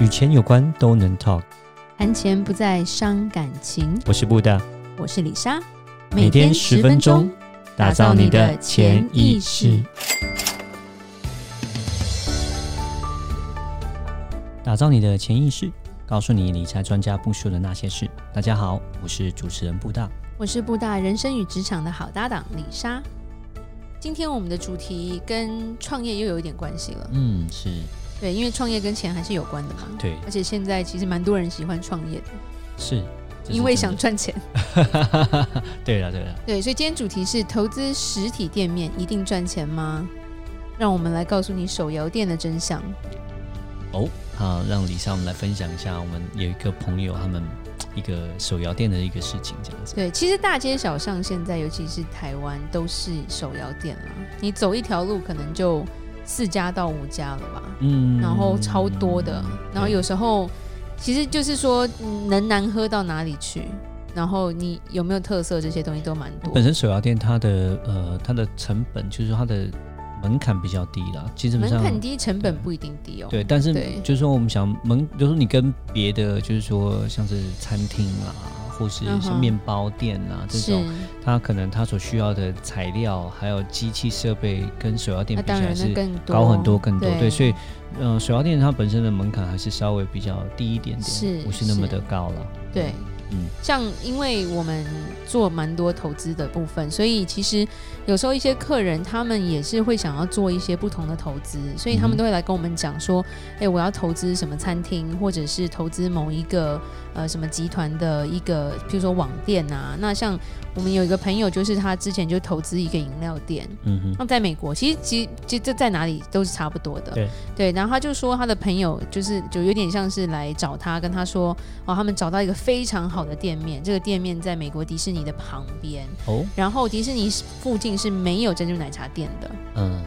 与钱有关都能 talk，谈钱不再伤感情。我是布大，我是李莎，每天十分钟，打造你的潜意识，打造你的潜意识，告诉你理财专家不说的那些事。大家好，我是主持人布大，我是布大人生与职场的好搭档李莎。今天我们的主题跟创业又有一点关系了。嗯，是。对，因为创业跟钱还是有关的嘛。对，而且现在其实蛮多人喜欢创业的，是，是因为想赚钱。对了，对了，对，所以今天主题是投资实体店面一定赚钱吗？让我们来告诉你手摇店的真相。哦，好，让李莎我们来分享一下，我们有一个朋友他们一个手摇店的一个事情，这样子。对，其实大街小巷现在，尤其是台湾，都是手摇店了。你走一条路，可能就。四家到五家了吧，嗯，然后超多的，嗯、然后有时候其实就是说能难喝到哪里去，然后你有没有特色这些东西都蛮多。本身手摇店它的呃它的成本就是说它的门槛比较低啦，其实门槛低，成本不一定低哦。对，但是就是说我们想门，就是说你跟别的就是说像是餐厅啊。或是像面包店啊，嗯、这种，它可能它所需要的材料还有机器设备，跟手摇店比起来是高很多更多。对，对，所以，呃，手摇店它本身的门槛还是稍微比较低一点点，是不是那么的高了？对。嗯，像因为我们做蛮多投资的部分，所以其实有时候一些客人他们也是会想要做一些不同的投资，所以他们都会来跟我们讲说，哎、欸，我要投资什么餐厅，或者是投资某一个呃什么集团的一个，譬如说网店啊。那像我们有一个朋友，就是他之前就投资一个饮料店，嗯哼，那在美国，其实其实其实这在哪里都是差不多的，对对。然后他就说他的朋友就是就有点像是来找他，跟他说哦，他们找到一个非常好的店面，这个店面在美国迪士尼的旁边。哦，然后迪士尼附近是没有珍珠奶茶店的，嗯，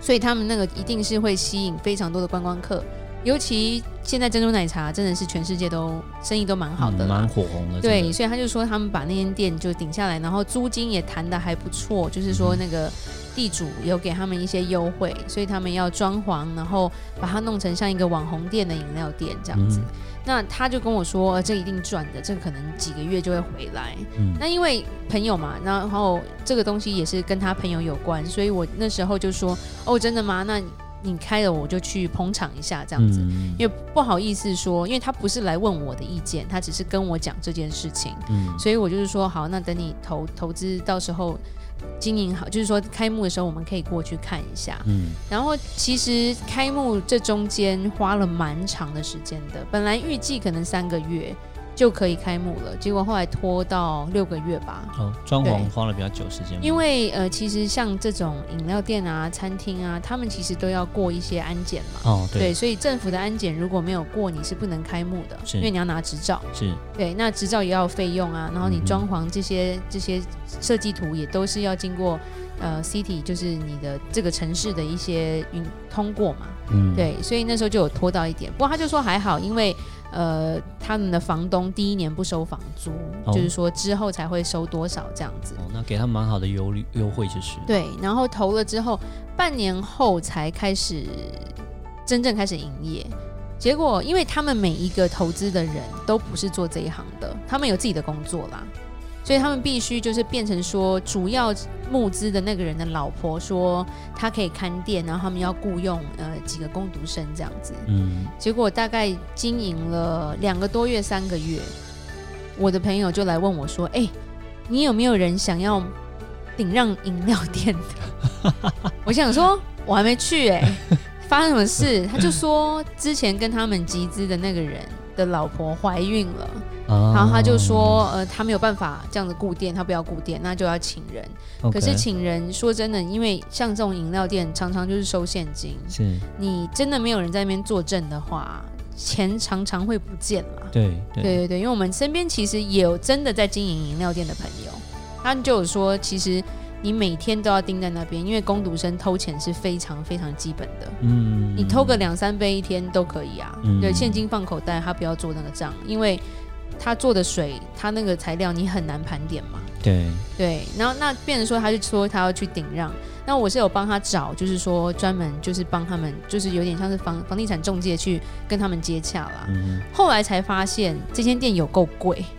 所以他们那个一定是会吸引非常多的观光客，尤其现在珍珠奶茶真的是全世界都生意都蛮好的，蛮火红的，对，所以他就说他们把那间店就顶下来，然后租金也谈得还不错，就是说那个地主有给他们一些优惠，所以他们要装潢，然后把它弄成像一个网红店的饮料店这样子。嗯那他就跟我说，这一定赚的，这个可能几个月就会回来。嗯，那因为朋友嘛，然后这个东西也是跟他朋友有关，所以我那时候就说，哦，真的吗？那你开了我就去捧场一下这样子，嗯，因为不好意思说，因为他不是来问我的意见，他只是跟我讲这件事情。嗯，所以我就是说，好，那等你投投资到时候。经营好，就是说开幕的时候我们可以过去看一下。嗯，然后其实开幕这中间花了蛮长的时间的，本来预计可能三个月。就可以开幕了，结果后来拖到六个月吧。哦，装潢花了比较久时间。因为呃，其实像这种饮料店啊、餐厅啊，他们其实都要过一些安检嘛。哦，对。对，所以政府的安检如果没有过，你是不能开幕的，是因为你要拿执照。是。对，那执照也要费用啊，然后你装潢这些、嗯、这些设计图也都是要经过呃 City，就是你的这个城市的一些运通过嘛。嗯。对，所以那时候就有拖到一点，不过他就说还好，因为。呃，他们的房东第一年不收房租，哦，就是说之后才会收多少这样子。哦，那给他蛮好的优率优惠就是。对，然后投了之后，半年后才开始真正开始营业。结果，因为他们每一个投资的人都不是做这一行的，他们有自己的工作啦。所以他们必须就是变成说，主要募资的那个人的老婆说他可以看店，然后他们要雇佣呃几个工读生这样子。嗯。结果大概经营了两个多月、三个月，我的朋友就来问我说：“哎，你有没有人想要顶让饮料店的？” 我想说，我还没去哎，发生什么事？他就说之前跟他们集资的那个人的老婆怀孕了。然后他就说，呃，他没有办法这样子顾店，他不要顾店，那就要请人。可是请人说真的，因为像这种饮料店，常常就是收现金。是，你真的没有人在那边作证的话，钱常常会不见了。对对对对，因为我们身边其实也有真的在经营饮料店的朋友，他就有说，其实你每天都要盯在那边，因为工读生偷钱是非常非常基本的。嗯，你偷个两三杯一天都可以啊。嗯，对，现金放口袋，他不要做那个账，因为。他做的水，他那个材料你很难盘点嘛，对对，然后那变成说，他就说他要去顶让，那我是有帮他找，就是说专门就是帮他们，就是有点像是房房地产中介去跟他们接洽啦。嗯，后来才发现这间店有够贵，哦，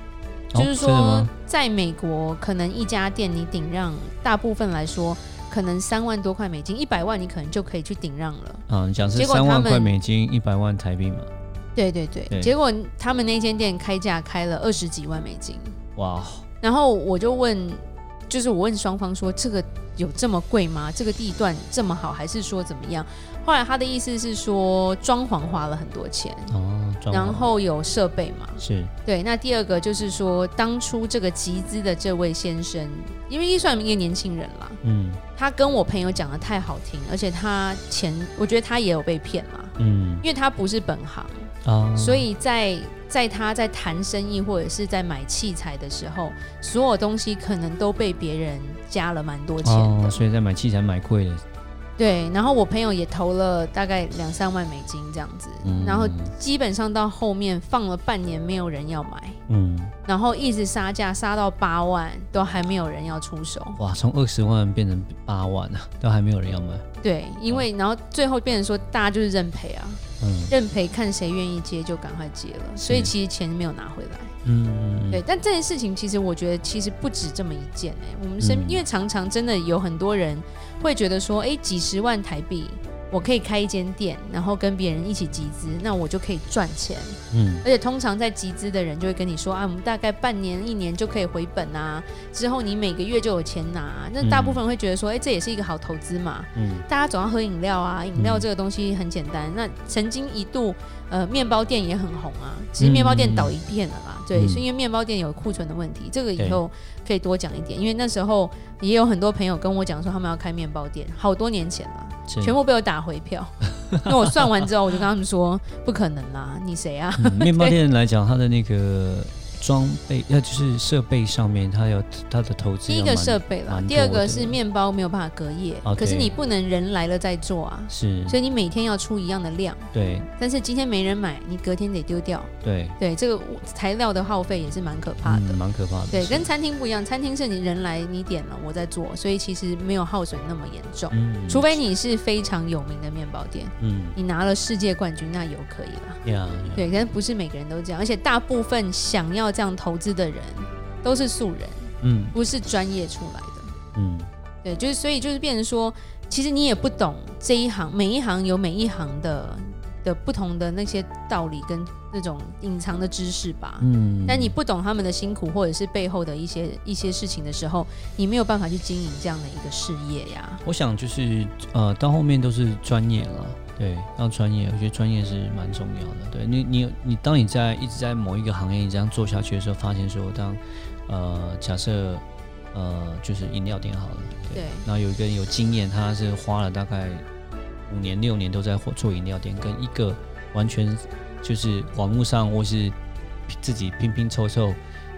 就是说在美国可能一家店你顶让，大部分来说可能三万多块美金，一百万你可能就可以去顶让了。嗯，你讲是三万块美金，一百万台币嘛？对对对，对，结果他们那间店开价开了二十几万美金。哇！然后我就问，就是我问双方说，这个有这么贵吗？这个地段这么好，还是说怎么样？后来他的意思是说，装潢花了很多钱哦，然后有设备嘛，是对。那第二个就是说，当初这个集资的这位先生，因为也算一个年轻人啦，嗯，他跟我朋友讲的太好听，而且他钱，我觉得他也有被骗啦，嗯，因为他不是本行。Uh, 所以在在他在谈生意或者是在买器材的时候，所有东西可能都被别人加了蛮多钱的，uh, 所以在买器材买贵了。对，然后我朋友也投了大概两三万美金这样子，嗯，然后基本上到后面放了半年没有人要买，嗯，然后一直杀价杀到八万都还没有人要出手。哇，从二十万变成八万啊，都还没有人要买。对，因为然后最后变成说大家就是认赔啊。嗯，认赔看谁愿意接就赶快接了，所以其实钱没有拿回来。嗯，对。但这件事情其实我觉得其实不止这么一件哎、欸，我们身边、嗯、因为常常真的有很多人会觉得说，哎，几十万台币。我可以开一间店，然后跟别人一起集资，那我就可以赚钱。嗯，而且通常在集资的人就会跟你说啊，我们大概半年、一年就可以回本啊，之后你每个月就有钱拿啊。那大部分人会觉得说，哎，这也是一个好投资嘛。嗯，大家总要喝饮料啊，饮料这个东西很简单。那曾经一度，呃，面包店也很红啊，其实面包店倒一片了啦。对，是因为面包店有库存的问题。这个以后可以多讲一点，因为那时候也有很多朋友跟我讲说，他们要开面包店，好多年前了。全部被我打回票，那我算完之后，我就跟他们说，不可能啦，你谁啊？嗯、面包店来讲，他的那个。装备那就是设备上面，它有它的投资。第一个设备了，第二个是面包没有办法隔夜，okay, 可是你不能人来了再做啊。是，所以你每天要出一样的量。对。但是今天没人买，你隔天得丢掉。对。对，这个材料的耗费也是蛮可怕的。蛮、嗯、可怕的。对，跟餐厅不一样，餐厅是你人来你点了我在做，所以其实没有耗损那么严重。嗯。除非你是非常有名的面包店，嗯，你拿了世界冠军，那有可以了。Yeah, yeah. 对，但是不是每个人都这样，而且大部分想要这样投资的人都是素人，嗯，不是专业出来的，嗯，对，就是所以就是变成说，其实你也不懂这一行，每一行有每一行的的不同的那些道理跟那种隐藏的知识吧，嗯，但你不懂他们的辛苦或者是背后的一些一些事情的时候，你没有办法去经营这样的一个事业呀。我想就是呃，到后面都是专业了。对，要专业，我觉得专业是蛮重要的。对你，你，你，当你在一直在某一个行业你这样做下去的时候，发现说，当呃，假设呃，就是饮料店好了，对，然后有一个人有经验，他是花了大概五年六年都在做饮料店，跟一个完全就是网络上或是自己拼拼凑凑。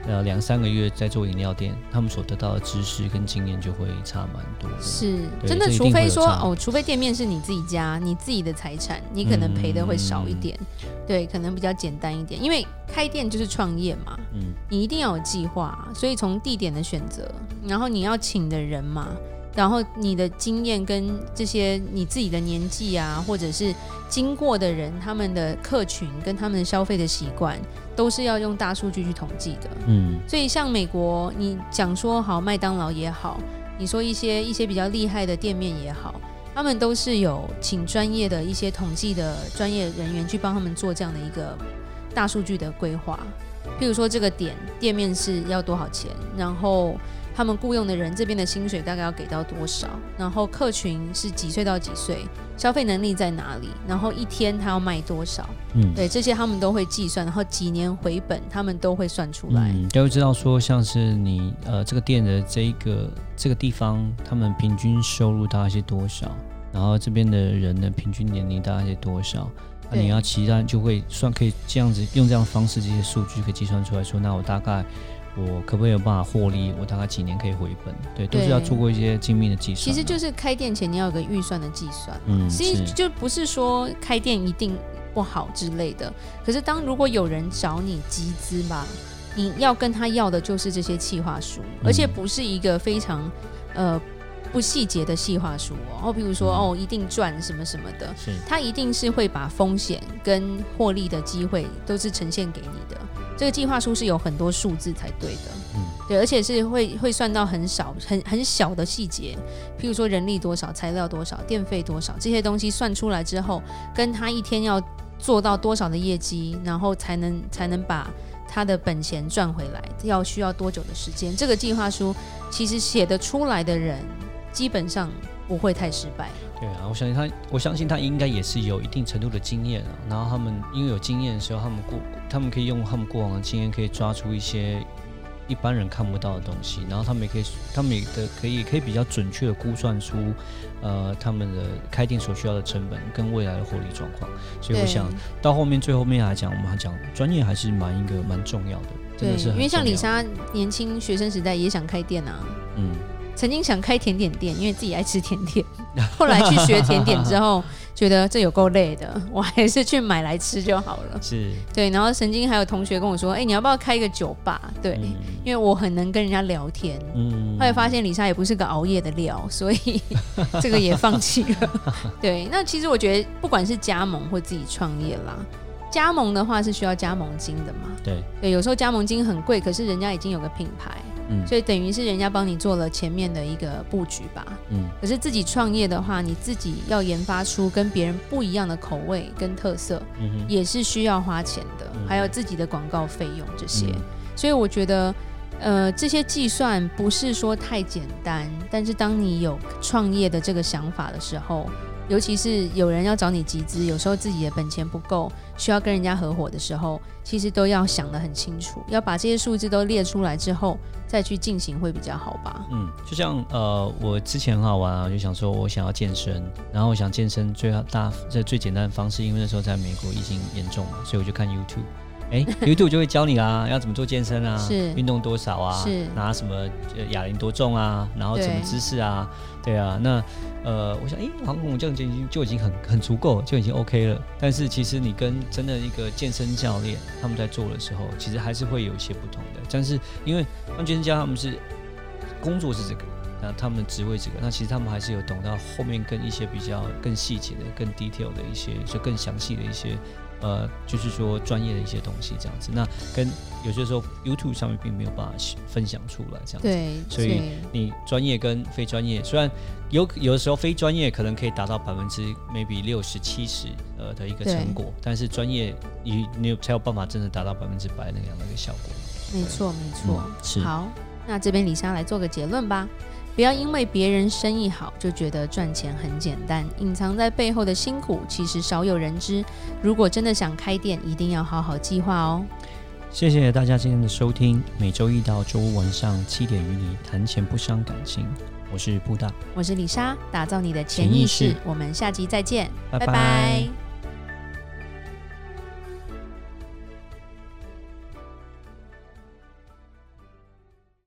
呃，两三个月在做饮料店，他们所得到的知识跟经验就会差蛮多的。是，真的，除非说哦，除非店面是你自己家，你自己的财产，你可能赔的会少一点。嗯，对，可能比较简单一点，因为开店就是创业嘛。嗯，你一定要有计划，所以从地点的选择，然后你要请的人嘛。然后你的经验跟这些你自己的年纪啊，或者是经过的人，他们的客群跟他们的消费的习惯，都是要用大数据去统计的。嗯，所以像美国，你讲说好麦当劳也好，你说一些一些比较厉害的店面也好，他们都是有请专业的一些统计的专业人员去帮他们做这样的一个大数据的规划。譬如说这个点店面是要多少钱，然后。他们雇佣的人这边的薪水大概要给到多少？然后客群是几岁到几岁？消费能力在哪里？然后一天他要卖多少？嗯，对，这些他们都会计算，然后几年回本，他们都会算出来。嗯，都会知道说，像是你呃这个店的这一个这个地方，他们平均收入大概是多少？然后这边的人的平均年龄大概是多少？那你要其他就会算，可以这样子用这样的方式，这些数据可以计算出来说，那我大概。我可不可以有办法获利？我大概几年可以回本？对，都是要做过一些精密的计算。其实就是开店前你要有个预算的计算。嗯，其实就不是说开店一定不好之类的。可是当如果有人找你集资吧，你要跟他要的就是这些企划书，而且不是一个非常呃不细节的细化书哦。哦，比如说哦，一定赚什么什么的，是他一定是会把风险跟获利的机会都是呈现给你的。这个计划书是有很多数字才对的，嗯，对，而且是会会算到很少、很很小的细节，譬如说人力多少、材料多少、电费多少这些东西算出来之后，跟他一天要做到多少的业绩，然后才能才能把他的本钱赚回来，要需要多久的时间？这个计划书其实写得出来的人，基本上不会太失败。对啊，我相信他，我相信他应该也是有一定程度的经验啊。然后他们因为有经验的时候，他们过，他们可以用他们过往的经验，可以抓出一些一般人看不到的东西。然后他们也可以，他们也的可以可以比较准确的估算出，呃，他们的开店所需要的成本跟未来的获利状况。所以我想到后面最后面来讲，我们还讲专业还是蛮一个蛮重要的。对，因为像李莎年轻学生时代也想开店啊。嗯。曾经想开甜点店，因为自己爱吃甜点。后来去学甜点之后，觉得这有够累的，我还是去买来吃就好了。是，对。然后曾经还有同学跟我说：“哎、欸，你要不要开一个酒吧？”对，嗯、因为我很能跟人家聊天。嗯。后来发现李莎也不是个熬夜的料，所以 这个也放弃了。对。那其实我觉得，不管是加盟或自己创业啦，加盟的话是需要加盟金的嘛。对。对，有时候加盟金很贵，可是人家已经有个品牌。嗯、所以等于是人家帮你做了前面的一个布局吧。嗯。可是自己创业的话，你自己要研发出跟别人不一样的口味跟特色，嗯，也是需要花钱的，嗯、还有自己的广告费用这些。嗯、所以我觉得，呃，这些计算不是说太简单，但是当你有创业的这个想法的时候。尤其是有人要找你集资，有时候自己的本钱不够，需要跟人家合伙的时候，其实都要想得很清楚，要把这些数字都列出来之后再去进行会比较好吧。嗯，就像呃，我之前很好玩啊，就想说我想要健身，然后我想健身最大这最简单的方式，因为那时候在美国疫情严重嘛，所以我就看 YouTube。哎，YouTube 就会教你啦，要怎么做健身啊？是运动多少啊？是拿什么哑铃多重啊？然后什么姿势啊？对，对啊，那呃，我想，哎，好像我这样就已经就已经很很足够，就已经 OK 了。但是其实你跟真的一个健身教练他们在做的时候，其实还是会有一些不同的。但是因为当健身教他们是工作是这个，那他们的职位这个，那其实他们还是有懂到后面跟一些比较更细节的、更 detail 的一些，就更详细的一些。呃，就是说专业的一些东西这样子，那跟有些时候 YouTube 上面并没有办法分享出来这样子，对，所以你专业跟非专业，虽然有有的时候非专业可能可以达到百分之 maybe 六十七十呃的一个成果，但是专业你你有才有办法真的达到百分之百那样的一个效果。没错，没错，嗯，是。好，那这边李莎来做个结论吧。不要因为别人生意好就觉得赚钱很简单，隐藏在背后的辛苦其实少有人知。如果真的想开店，一定要好好计划哦。谢谢大家今天的收听，每周一到周五晚上七点与你谈钱不伤感情。我是布大，我是李莎，打造你的潜意识。意识我们下集再见，拜拜。拜拜。